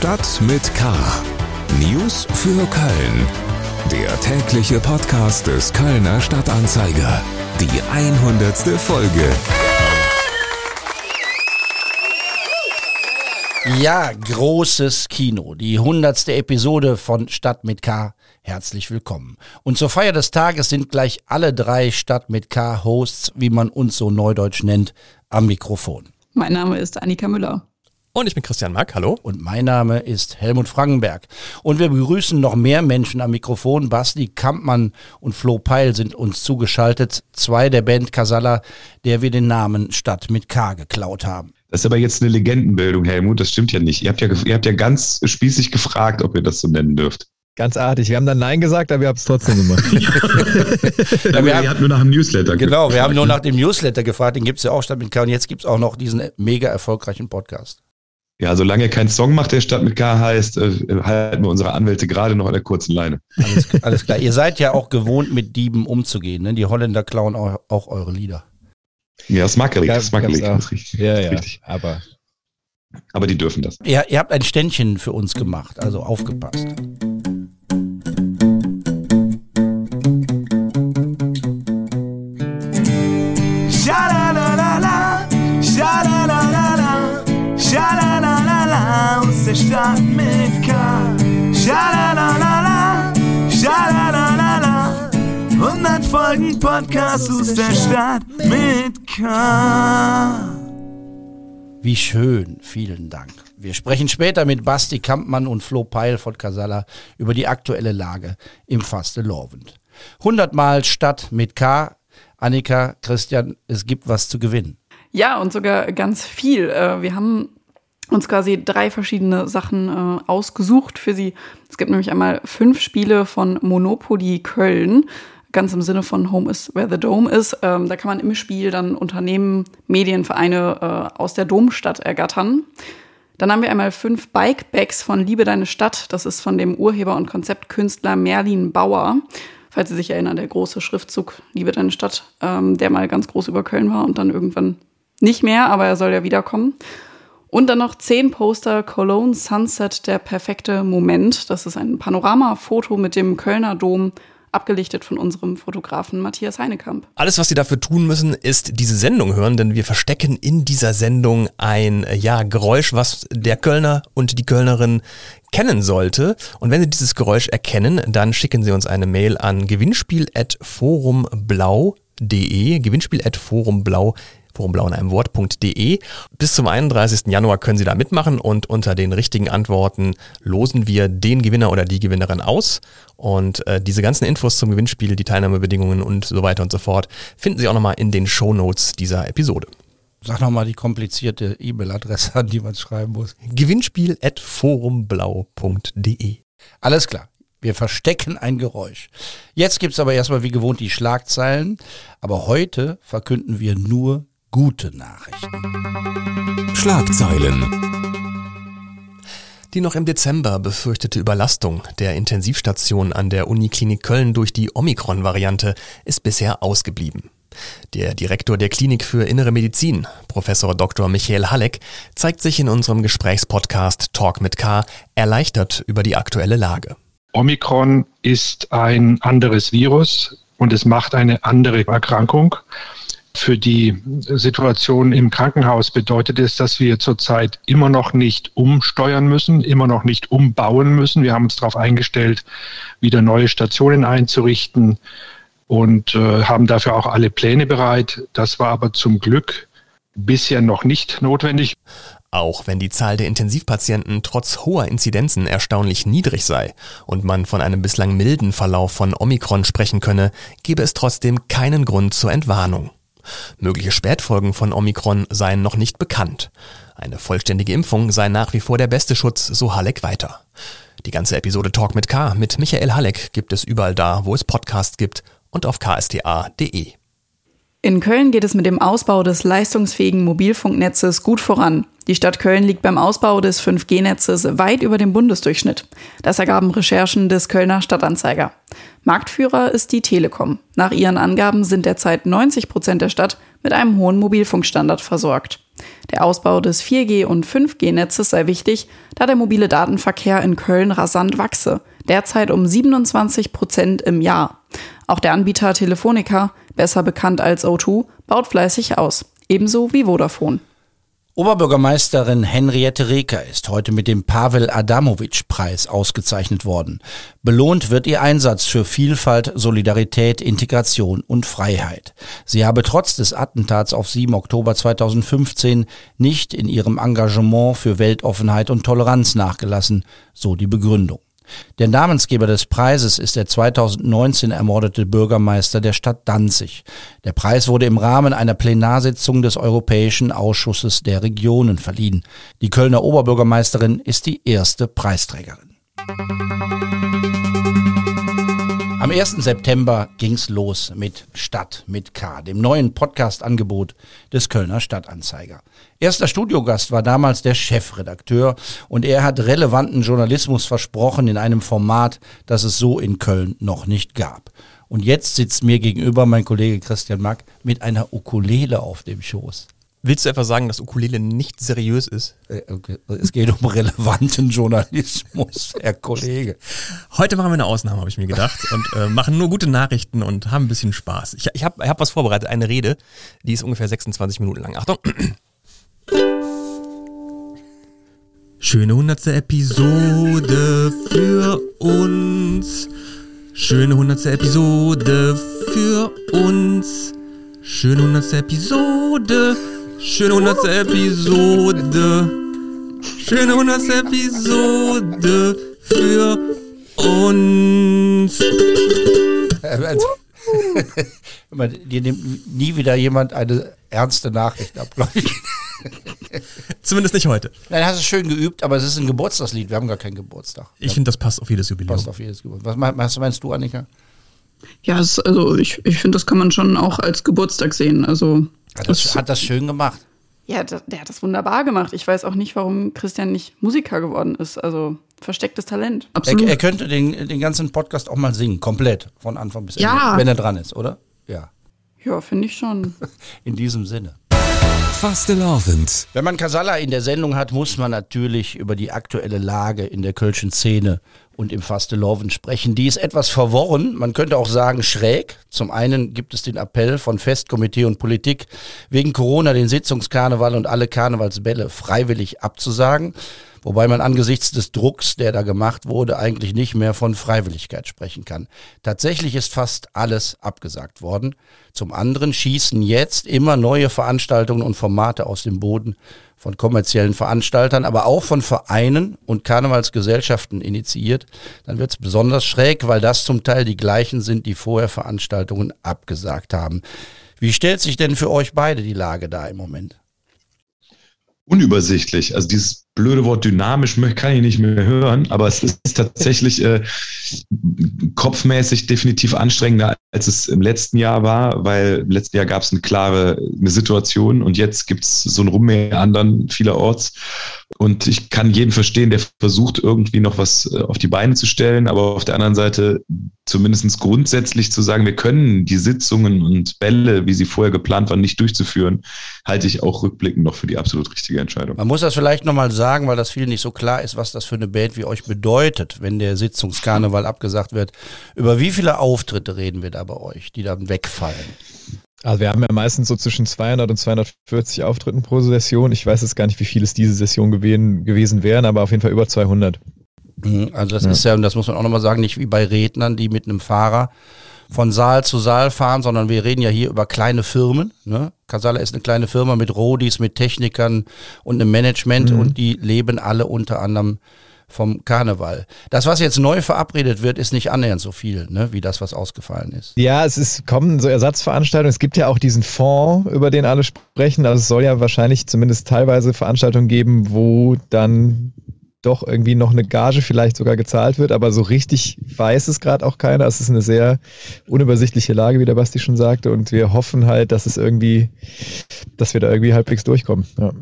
Stadt mit K. News für Köln. Der tägliche Podcast des Kölner Stadtanzeiger. Die 100. Folge. Ja, großes Kino. Die 100. Episode von Stadt mit K. Herzlich willkommen. Und zur Feier des Tages sind gleich alle drei Stadt mit K Hosts, wie man uns so neudeutsch nennt, am Mikrofon. Mein Name ist Annika Müller. Und ich bin Christian Mack, hallo. Und mein Name ist Helmut Frankenberg. Und wir begrüßen noch mehr Menschen am Mikrofon. Basti Kampmann und Flo Peil sind uns zugeschaltet. Zwei der Band Casalla, der wir den Namen Stadt mit K geklaut haben. Das ist aber jetzt eine Legendenbildung, Helmut. Das stimmt ja nicht. Ihr habt ja, ihr habt ja ganz spießig gefragt, ob ihr das so nennen dürft. Ganz artig. Wir haben dann Nein gesagt, aber wir haben es trotzdem gemacht. ja, wir haben nur nach dem Newsletter Genau, gefragt. wir haben nur nach dem Newsletter gefragt. Den gibt es ja auch statt mit K. Und jetzt gibt es auch noch diesen mega erfolgreichen Podcast. Ja, solange kein Song macht, der Stadt mit K heißt, äh, halten wir unsere Anwälte gerade noch an der kurzen Leine. Alles, alles, klar. Ihr seid ja auch gewohnt, mit Dieben umzugehen. Ne? Die Holländer klauen auch, auch eure Lieder. Ja, Ja, smackelig. gab's auch. Das ist richtig. ja, das ist ja. richtig. Aber Aber die dürfen das. Ihr, ihr habt ein Ständchen für uns gemacht, also aufgepasst. Podcast aus der Stadt mit K. Wie schön, vielen Dank. Wir sprechen später mit Basti Kampmann und Flo Peil von Casalla über die aktuelle Lage im Faste Lorwend. 100 Mal Stadt mit K. Annika, Christian, es gibt was zu gewinnen. Ja, und sogar ganz viel. Äh, Wir haben uns quasi drei verschiedene Sachen äh, ausgesucht für Sie. Es gibt nämlich einmal fünf Spiele von Monopoly Köln. Ganz im Sinne von Home is where the Dome is. Ähm, da kann man im Spiel dann Unternehmen, Medienvereine äh, aus der Domstadt ergattern. Dann haben wir einmal fünf Bike-Bags von Liebe Deine Stadt. Das ist von dem Urheber und Konzeptkünstler Merlin Bauer. Falls Sie sich erinnern, der große Schriftzug Liebe Deine Stadt, ähm, der mal ganz groß über Köln war und dann irgendwann nicht mehr, aber er soll ja wiederkommen. Und dann noch zehn Poster Cologne Sunset, der perfekte Moment. Das ist ein Panoramafoto mit dem Kölner Dom, abgelichtet von unserem Fotografen Matthias Heinekamp. Alles, was Sie dafür tun müssen, ist diese Sendung hören, denn wir verstecken in dieser Sendung ein äh, ja, Geräusch, was der Kölner und die Kölnerin kennen sollte. Und wenn Sie dieses Geräusch erkennen, dann schicken Sie uns eine Mail an gewinnspiel.forumblau.de, gewinnspiel.forumblau forumblau in einem Wort.de. Bis zum 31. Januar können Sie da mitmachen und unter den richtigen Antworten losen wir den Gewinner oder die Gewinnerin aus. Und äh, diese ganzen Infos zum Gewinnspiel, die Teilnahmebedingungen und so weiter und so fort, finden Sie auch nochmal in den Shownotes dieser Episode. Sag nochmal die komplizierte E-Mail-Adresse, an die man schreiben muss. Gewinnspiel.forumblau.de Alles klar. Wir verstecken ein Geräusch. Jetzt gibt's aber erstmal wie gewohnt die Schlagzeilen. Aber heute verkünden wir nur gute Nachrichten. Schlagzeilen. Die noch im Dezember befürchtete Überlastung der Intensivstation an der Uniklinik Köln durch die Omikron-Variante ist bisher ausgeblieben. Der Direktor der Klinik für Innere Medizin, Professor Dr. Michael Halleck, zeigt sich in unserem Gesprächspodcast Talk mit K erleichtert über die aktuelle Lage. Omikron ist ein anderes Virus und es macht eine andere Erkrankung. Für die Situation im Krankenhaus bedeutet es, dass wir zurzeit immer noch nicht umsteuern müssen, immer noch nicht umbauen müssen. Wir haben uns darauf eingestellt, wieder neue Stationen einzurichten und äh, haben dafür auch alle Pläne bereit. Das war aber zum Glück bisher noch nicht notwendig. Auch wenn die Zahl der Intensivpatienten trotz hoher Inzidenzen erstaunlich niedrig sei und man von einem bislang milden Verlauf von Omikron sprechen könne, gebe es trotzdem keinen Grund zur Entwarnung. Mögliche Spätfolgen von Omikron seien noch nicht bekannt. Eine vollständige Impfung sei nach wie vor der beste Schutz, so Halleck weiter. Die ganze Episode Talk mit K mit Michael Halleck gibt es überall da, wo es Podcasts gibt und auf ksta.de. In Köln geht es mit dem Ausbau des leistungsfähigen Mobilfunknetzes gut voran. Die Stadt Köln liegt beim Ausbau des 5G-Netzes weit über dem Bundesdurchschnitt. Das ergaben Recherchen des Kölner Stadtanzeiger. Marktführer ist die Telekom. Nach ihren Angaben sind derzeit 90 Prozent der Stadt mit einem hohen Mobilfunkstandard versorgt. Der Ausbau des 4G- und 5G-Netzes sei wichtig, da der mobile Datenverkehr in Köln rasant wachse, derzeit um 27 Prozent im Jahr. Auch der Anbieter Telefonica, besser bekannt als O2, baut fleißig aus, ebenso wie Vodafone. Oberbürgermeisterin Henriette Reker ist heute mit dem Pavel Adamovic-Preis ausgezeichnet worden. Belohnt wird ihr Einsatz für Vielfalt, Solidarität, Integration und Freiheit. Sie habe trotz des Attentats auf 7 Oktober 2015 nicht in ihrem Engagement für Weltoffenheit und Toleranz nachgelassen, so die Begründung. Der Namensgeber des Preises ist der 2019 ermordete Bürgermeister der Stadt Danzig. Der Preis wurde im Rahmen einer Plenarsitzung des Europäischen Ausschusses der Regionen verliehen. Die Kölner Oberbürgermeisterin ist die erste Preisträgerin. Am 1. September ging's los mit Stadt mit K, dem neuen Podcast-Angebot des Kölner Stadtanzeiger. Erster Studiogast war damals der Chefredakteur und er hat relevanten Journalismus versprochen in einem Format, das es so in Köln noch nicht gab. Und jetzt sitzt mir gegenüber mein Kollege Christian Mack mit einer Ukulele auf dem Schoß. Willst du etwa sagen, dass Ukulele nicht seriös ist? Äh. Es geht um relevanten Journalismus, Herr Kollege. Heute machen wir eine Ausnahme, habe ich mir gedacht, und äh, machen nur gute Nachrichten und haben ein bisschen Spaß. Ich, ich habe hab was vorbereitet, eine Rede, die ist ungefähr 26 Minuten lang. Achtung. Schöne hundertste Episode für uns. Schöne hundertste Episode für uns. Schöne hundertste Episode. Schöne hundertste Episode. Schöne hundertste Episode für uns. Dir nimmt nie wieder jemand eine ernste Nachricht ab, glaube ich. Zumindest nicht heute. Nein, hast du schön geübt, aber es ist ein Geburtstagslied. Wir haben gar keinen Geburtstag. Ich finde, das passt auf jedes Jubiläum. Passt auf jedes Geburtstag. Was meinst, meinst du, Annika? Ja, es, also ich, ich finde, das kann man schon auch als Geburtstag sehen. Also Hat das, hat das schön gemacht. Ja, der, der hat das wunderbar gemacht. Ich weiß auch nicht, warum Christian nicht Musiker geworden ist. Also verstecktes Talent. Er, Absolut. er könnte den, den ganzen Podcast auch mal singen, komplett, von Anfang bis Ende, Ja. wenn er dran ist, oder? Ja, ja, finde ich schon. in diesem Sinne. Fastelovend. Wenn man Casalla in der Sendung hat, muss man natürlich über die aktuelle Lage in der Kölschen Szene und im Fasteloven sprechen. Die ist etwas verworren, man könnte auch sagen schräg. Zum einen gibt es den Appell von Festkomitee und Politik, wegen Corona den Sitzungskarneval und alle Karnevalsbälle freiwillig abzusagen. Wobei man angesichts des Drucks, der da gemacht wurde, eigentlich nicht mehr von Freiwilligkeit sprechen kann. Tatsächlich ist fast alles abgesagt worden. Zum anderen schießen jetzt immer neue Veranstaltungen und Formate aus dem Boden von kommerziellen Veranstaltern, aber auch von Vereinen und Karnevalsgesellschaften initiiert. Dann wird es besonders schräg, weil das zum Teil die gleichen sind, die vorher Veranstaltungen abgesagt haben. Wie stellt sich denn für euch beide die Lage da im Moment? unübersichtlich. Also dieses blöde Wort dynamisch kann ich nicht mehr hören, aber es ist tatsächlich äh, kopfmäßig definitiv anstrengender, als es im letzten Jahr war, weil im letzten Jahr gab es eine klare eine Situation und jetzt gibt es so ein Rummeandern vielerorts. Und ich kann jeden verstehen, der versucht irgendwie noch was äh, auf die Beine zu stellen, aber auf der anderen Seite zumindest grundsätzlich zu sagen, wir können die Sitzungen und Bälle, wie sie vorher geplant waren, nicht durchzuführen, halte ich auch rückblickend noch für die absolut richtige Entscheidung. Man muss das vielleicht nochmal sagen, weil das vielen nicht so klar ist, was das für eine Band wie euch bedeutet, wenn der Sitzungskarneval abgesagt wird. Über wie viele Auftritte reden wir da bei euch, die dann wegfallen? Also wir haben ja meistens so zwischen 200 und 240 Auftritten pro Session. Ich weiß jetzt gar nicht, wie viel es diese Session gewesen, gewesen wären, aber auf jeden Fall über 200. Mhm, Also das Ja. ist ja, und das muss man auch nochmal sagen, nicht wie bei Rednern, die mit einem Fahrer von Saal zu Saal fahren, sondern wir reden ja hier über kleine Firmen. Ne? Casala ist eine kleine Firma mit Rodis, mit Technikern und einem Management und die leben alle unter anderem vom Karneval. Das, was jetzt neu verabredet wird, ist nicht annähernd so viel, ne, wie das, was ausgefallen ist. Ja, es ist, kommen so Ersatzveranstaltungen. Es gibt ja auch diesen Fonds, über den alle sprechen. Also es soll ja wahrscheinlich zumindest teilweise Veranstaltungen geben, wo dann doch irgendwie noch eine Gage vielleicht sogar gezahlt wird, aber so richtig weiß es gerade auch keiner. Es ist eine sehr unübersichtliche Lage, wie der Basti schon sagte, und wir hoffen halt, dass es irgendwie, dass wir da irgendwie halbwegs durchkommen. Ja.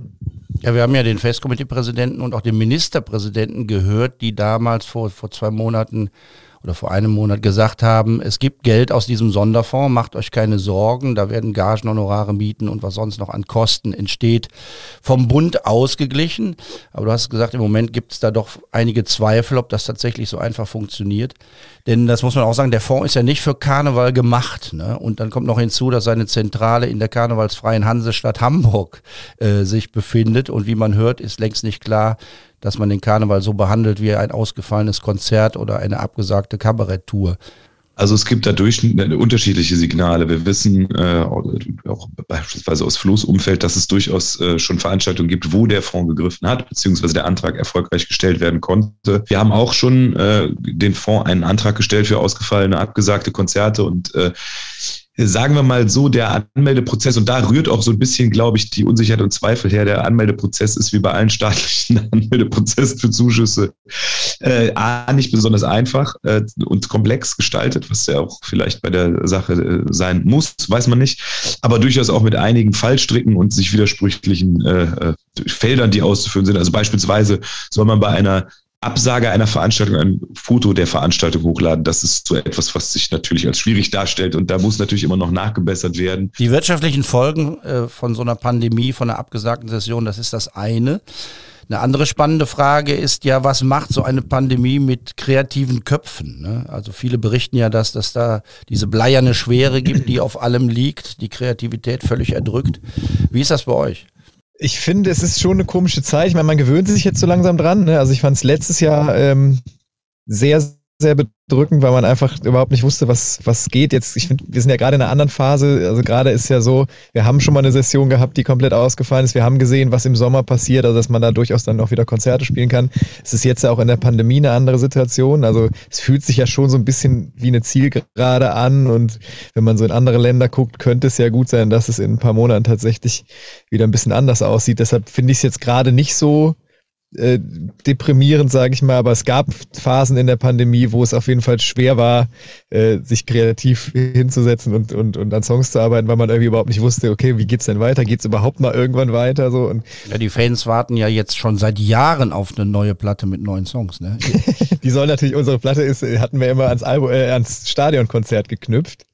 Ja, wir haben ja den Festkomiteepräsidenten und auch den Ministerpräsidenten gehört, die damals vor, vor zwei Monaten oder vor einem Monat gesagt haben, es gibt Geld aus diesem Sonderfonds, macht euch keine Sorgen, da werden Gagen, Honorare, Mieten und was sonst noch an Kosten entsteht, vom Bund ausgeglichen. Aber du hast gesagt, im Moment gibt es da doch einige Zweifel, ob das tatsächlich so einfach funktioniert. Denn das muss man auch sagen, der Fonds ist ja nicht für Karneval gemacht. Ne? Und dann kommt noch hinzu, dass seine Zentrale in der karnevalsfreien Hansestadt Hamburg äh, sich befindet. Und wie man hört, ist längst nicht klar, dass man den Karneval so behandelt wie ein ausgefallenes Konzert oder eine abgesagte Kabaretttour. Also es gibt da unterschiedliche Signale. Wir wissen äh, auch beispielsweise aus Floßumfeld, dass es durchaus äh, schon Veranstaltungen gibt, wo der Fonds gegriffen hat, beziehungsweise der Antrag erfolgreich gestellt werden konnte. Wir haben auch schon äh, den Fonds einen Antrag gestellt für ausgefallene, abgesagte Konzerte und äh, sagen wir mal so, der Anmeldeprozess, und da rührt auch so ein bisschen, glaube ich, die Unsicherheit und Zweifel her, der Anmeldeprozess ist wie bei allen staatlichen Anmeldeprozessen für Zuschüsse äh, A, nicht besonders einfach äh, und komplex gestaltet, was ja auch vielleicht bei der Sache äh, sein muss, weiß man nicht, aber durchaus auch mit einigen Fallstricken und sich widersprüchlichen äh, äh Feldern, die auszuführen sind. Also beispielsweise soll man bei einer Absage einer Veranstaltung ein Foto der Veranstaltung hochladen. Das ist so etwas, was sich natürlich als schwierig darstellt und da muss natürlich immer noch nachgebessert werden. Die wirtschaftlichen Folgen äh, von so einer Pandemie, von einer abgesagten Session, das ist das eine. Eine andere spannende Frage ist ja, was macht so eine Pandemie mit kreativen Köpfen? Ne? Also viele berichten ja, dass dass da diese bleierne Schwere gibt, die auf allem liegt, die Kreativität völlig erdrückt. Wie ist das bei euch? Ich finde, es ist schon eine komische Zeit. Ich meine, man gewöhnt sich jetzt so langsam dran. Ne? Also ich fand es letztes Jahr ähm, sehr, sehr bedrückend, weil man einfach überhaupt nicht wusste, was, was geht. Jetzt, ich finde, wir sind ja gerade in einer anderen Phase. Also gerade ist ja so, wir haben schon mal eine Session gehabt, die komplett ausgefallen ist. Wir haben gesehen, was im Sommer passiert, also dass man da durchaus dann auch wieder Konzerte spielen kann. Es ist jetzt ja auch in der Pandemie eine andere Situation. Also es fühlt sich ja schon so ein bisschen wie eine Zielgerade an. Und wenn man so in andere Länder guckt, könnte es ja gut sein, dass es in ein paar Monaten tatsächlich wieder ein bisschen anders aussieht. Deshalb finde ich es jetzt gerade nicht so äh, deprimierend, sage ich mal, aber es gab Phasen in der Pandemie, wo es auf jeden Fall schwer war, äh, sich kreativ hinzusetzen und, und, und an Songs zu arbeiten, weil man irgendwie überhaupt nicht wusste, okay, wie geht's denn weiter? Geht's überhaupt mal irgendwann weiter? So und ja, die Fans warten ja jetzt schon seit Jahren auf eine neue Platte mit neuen Songs, ne? die soll natürlich, unsere Platte ist, hatten wir immer ans Album, äh, ans Stadionkonzert geknüpft,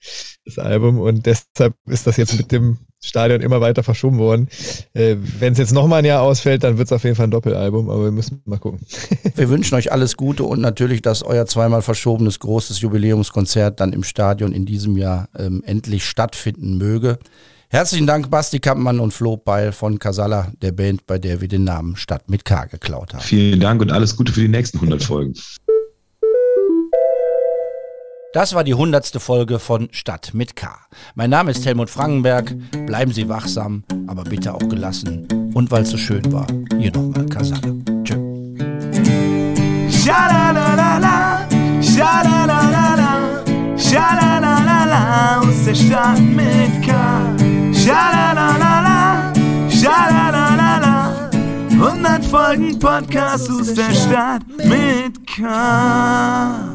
das Album, und deshalb ist das jetzt mit dem Stadion immer weiter verschoben worden. Äh, Wenn es jetzt nochmal ein Jahr ausfällt, dann wird es auf jeden Fall ein Doppelalbum, aber wir müssen mal gucken. wir wünschen euch alles Gute und natürlich, dass euer zweimal verschobenes großes Jubiläumskonzert dann im Stadion in diesem Jahr ähm, endlich stattfinden möge. Herzlichen Dank, Basti Kampmann und Flo Beil von Casala, der Band, bei der wir den Namen Stadt mit K geklaut haben. Vielen Dank und alles Gute für die nächsten 100 Folgen. Das war die hundertste Folge von Stadt mit K. Mein Name ist Helmut Frankenberg. Bleiben Sie wachsam, aber bitte auch gelassen. Und weil es so schön war, hier nochmal Kasale. Tschö. Schalalala, schalalala, schalalala, aus der Stadt mit K. Schalalala, schalalala, 100 Folgen Podcast aus der Stadt mit K.